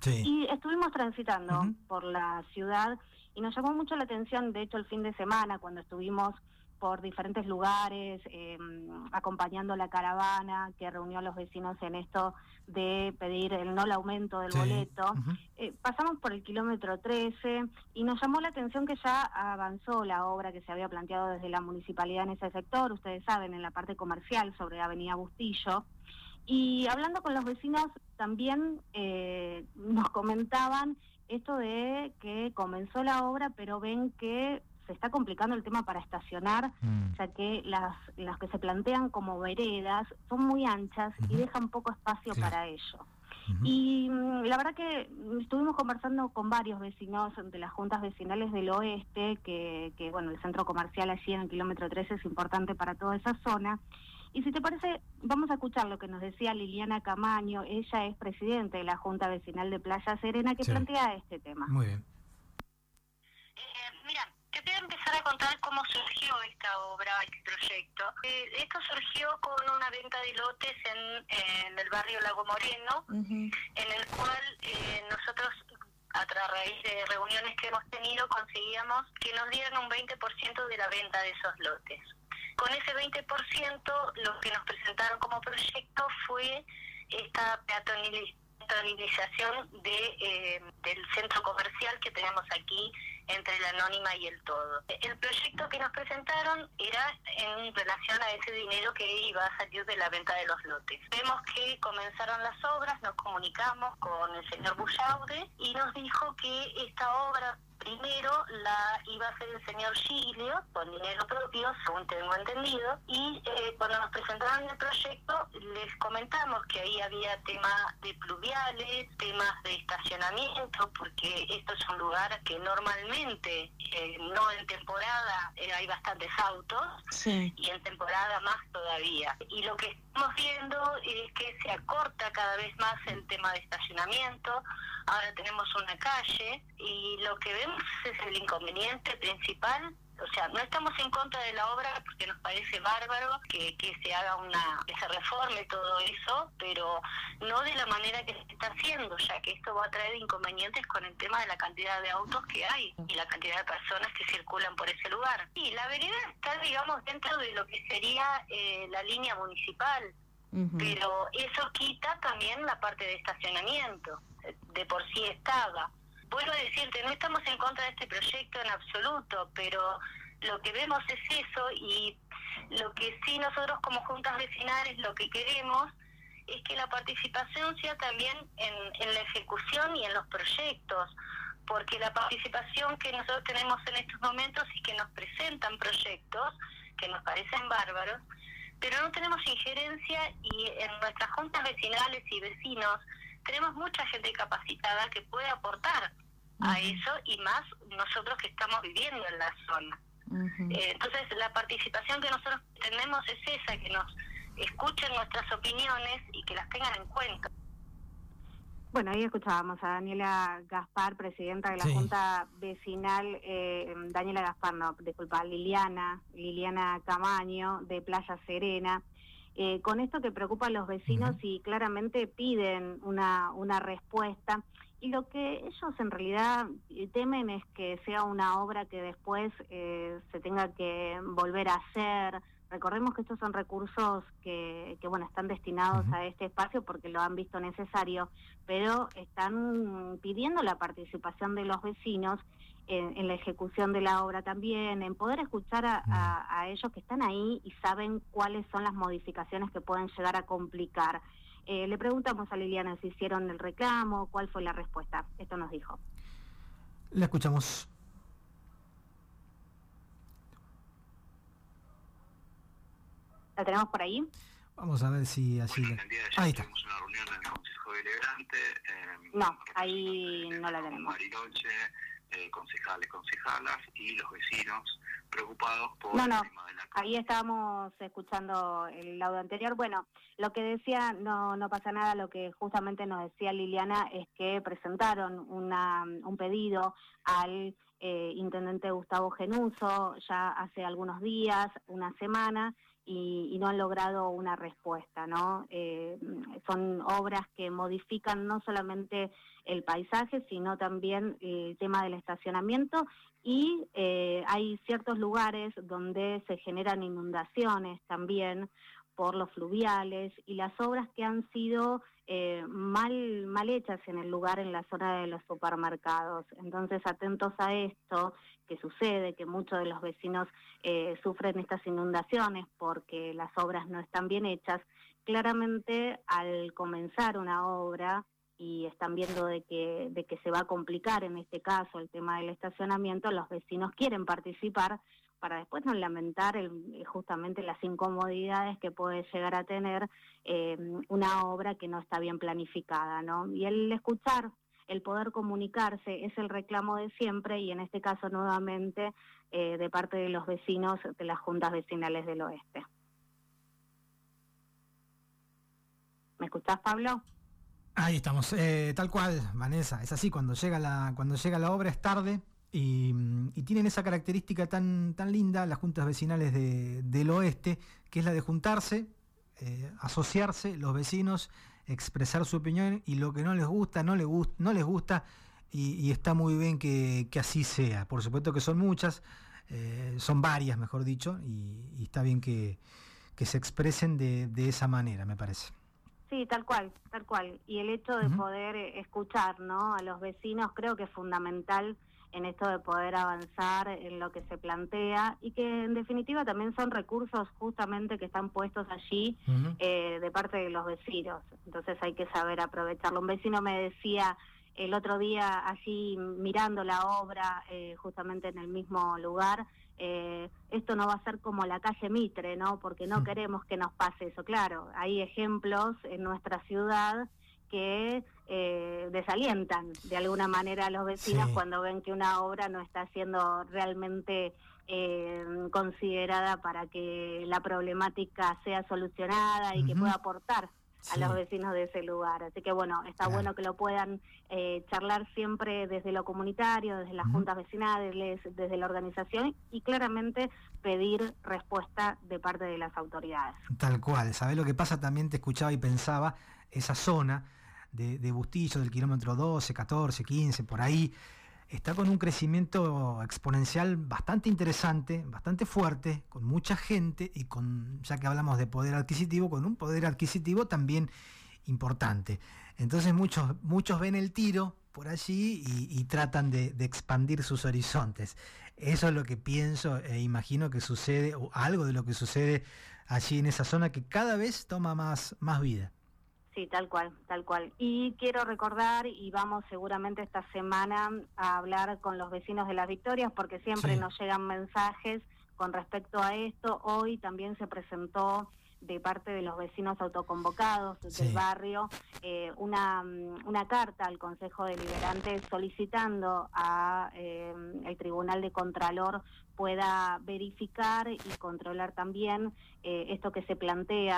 Sí. Y estuvimos transitando por la ciudad y nos llamó mucho la atención, de hecho, el fin de semana, cuando estuvimos por diferentes lugares, eh, acompañando la caravana que reunió a los vecinos en esto de pedir el no aumento del boleto. Eh, pasamos por el kilómetro 13 y nos llamó la atención que ya avanzó la obra que se había planteado desde la municipalidad en ese sector, ustedes saben, en la parte comercial sobre Avenida Bustillo. Y hablando con los vecinos también eh, nos comentaban esto de que comenzó la obra, pero ven que se está complicando el tema para estacionar, mm. ya que las, las que se plantean como veredas son muy anchas y dejan poco espacio para ello. Y mm, la verdad que estuvimos conversando con varios vecinos de las juntas vecinales del oeste, que, que bueno, el centro comercial allí en el kilómetro 13 es importante para toda esa zona. Y si te parece, vamos a escuchar lo que nos decía Liliana Camaño, ella es presidente de la Junta Vecinal de Playa Serena, que plantea este tema. Muy bien. Eh, mira, te voy a empezar a contar cómo surgió esta obra, este proyecto. Eh, esto surgió con una venta de lotes en, el barrio Lago Moreno, en el cual eh, nosotros a raíz de reuniones que hemos tenido conseguíamos que nos dieran un 20% de la venta de esos lotes. Con ese 20% lo que nos presentaron como proyecto fue esta peatonalización de, eh, del centro comercial que tenemos aquí entre la anónima y el todo. El proyecto que nos presentaron era en relación a ese dinero que iba a salir de la venta de los lotes. Vemos que comenzaron las obras, nos comunicamos con el señor Bullaude y nos dijo que esta obra primero la iba a hacer el señor Giglio con dinero propio, según tengo entendido, y eh, cuando nos presentaron el proyecto les comentamos que ahí había temas de pluviales, temas de estacionamiento, porque esto es un lugar que normalmente, eh, no en temporada, eh, hay bastantes autos, y en temporada más todavía. Y lo que estamos viendo que se acorta cada vez más el tema de estacionamiento, ahora tenemos una calle y lo que vemos es el inconveniente principal o sea, no estamos en contra de la obra porque nos parece bárbaro que, que se haga una, que se reforme todo eso, pero no de la manera que se está haciendo, ya que esto va a traer inconvenientes con el tema de la cantidad de autos que hay y la cantidad de personas que circulan por ese lugar. Y la vereda está, digamos, dentro de lo que sería eh, la línea municipal, pero eso quita también la parte de estacionamiento de por sí estaba. Vuelvo a decirte, no estamos en contra de este proyecto en absoluto, pero lo que vemos es eso y lo que sí nosotros como juntas vecinales lo que queremos es que la participación sea también en, la ejecución y en los proyectos, porque la participación que nosotros tenemos en estos momentos y que nos presentan proyectos que nos parecen bárbaros, pero no tenemos injerencia y en nuestras juntas vecinales y vecinos tenemos mucha gente capacitada que puede aportar a eso y más nosotros que estamos viviendo en la zona. Eh, entonces la participación que nosotros tenemos es esa, que nos escuchen nuestras opiniones y que las tengan en cuenta. Bueno, ahí escuchábamos a Daniela Gaspar, presidenta de la Junta Vecinal, eh, Daniela Gaspar, no, disculpa, Liliana, Liliana Camaño, de Playa Serena. Eh, con esto que preocupa a los vecinos y claramente piden una, una respuesta. Y lo que ellos en realidad temen es que sea una obra que después eh, se tenga que volver a hacer. Recordemos que estos son recursos que, que bueno, están destinados a este espacio porque lo han visto necesario, pero están pidiendo la participación de los vecinos en, la ejecución de la obra también, en poder escuchar a, ellos que están ahí y saben cuáles son las modificaciones que pueden llegar a complicar. Eh, le preguntamos a Liliana si hicieron el reclamo, cuál fue la respuesta. Esto nos dijo. La escuchamos. ¿La tenemos por ahí? Vamos a ver si así... ahí está. una reunión en el Consejo Deliberante. Eh, no, ahí no la tenemos eh, concejales, concejalas y los vecinos preocupados por no, no. Ahí estábamos escuchando el laudo anterior. Bueno, lo que decía, no, no pasa nada, lo que justamente nos decía Liliana es que presentaron una, un pedido al eh, intendente Gustavo Genuso ya hace algunos días, una semana, y, no han logrado una respuesta, ¿no? Eh, son obras que modifican no solamente el paisaje, sino también el tema del estacionamiento y eh, hay ciertos lugares donde se generan inundaciones también por los fluviales y las obras que han sido eh, mal, mal hechas en el lugar, en la zona de los supermercados. Entonces, atentos a esto, que sucede, que muchos de los vecinos eh, sufren estas inundaciones porque las obras no están bien hechas. Claramente, al comenzar una obra, y están viendo de que, de que se va a complicar en este caso el tema del estacionamiento, los vecinos quieren participar para después no lamentar justamente las incomodidades que puede llegar a tener eh, una obra que no está bien planificada. Y el escuchar, el poder comunicarse es el reclamo de siempre y en este caso nuevamente eh, de parte de los vecinos de las juntas vecinales del oeste. ¿Me escuchás, Pablo? Ahí estamos, eh, tal cual, Vanessa, es así, cuando llega la, cuando llega la obra es tarde, y, tienen esa característica tan, tan linda las juntas vecinales del oeste, que es la de juntarse, eh, asociarse, los vecinos, expresar su opinión y lo que no les gusta, no les, no les gusta y, está muy bien que, así sea. Por supuesto que son muchas, eh, son varias, mejor dicho, y, está bien que, se expresen de, esa manera, me parece. Sí, tal cual, tal cual. Y el hecho de poder escuchar ¿no? a los vecinos creo que es fundamental en esto de poder avanzar en lo que se plantea y que en definitiva también son recursos justamente que están puestos allí eh, de parte de los vecinos. Entonces hay que saber aprovecharlo. Un vecino me decía el otro día allí mirando la obra eh, justamente en el mismo lugar, eh, esto no va a ser como la calle Mitre, ¿no? Porque no queremos que nos pase eso. Claro, hay ejemplos en nuestra ciudad que eh, desalientan de alguna manera a los vecinos cuando ven que una obra no está siendo realmente eh, considerada para que la problemática sea solucionada y que pueda aportar a los vecinos de ese lugar. Así que bueno, está bueno que lo puedan eh, charlar siempre desde lo comunitario, desde las juntas vecinales, desde la organización y claramente pedir respuesta de parte de las autoridades. Tal cual, ¿sabes lo que pasa? También te escuchaba y pensaba, esa zona de, Bustillo, del kilómetro 12, 14, 15, por ahí, está con un crecimiento exponencial bastante interesante, bastante fuerte, con mucha gente y con, ya que hablamos de poder adquisitivo, con un poder adquisitivo también importante. Entonces muchos, muchos ven el tiro por allí y, tratan de, expandir sus horizontes. Eso es lo que pienso e imagino que sucede, o algo de lo que sucede allí en esa zona que cada vez toma más, más vida. Sí, tal cual, tal cual. Y quiero recordar, y vamos seguramente esta semana a hablar con los vecinos de las Victorias, porque siempre nos llegan mensajes con respecto a esto. Hoy también se presentó de parte de los vecinos autoconvocados del barrio eh, una, una carta al Consejo Deliberante solicitando a eh, el Tribunal de Contralor pueda verificar y controlar también eh, esto que se plantea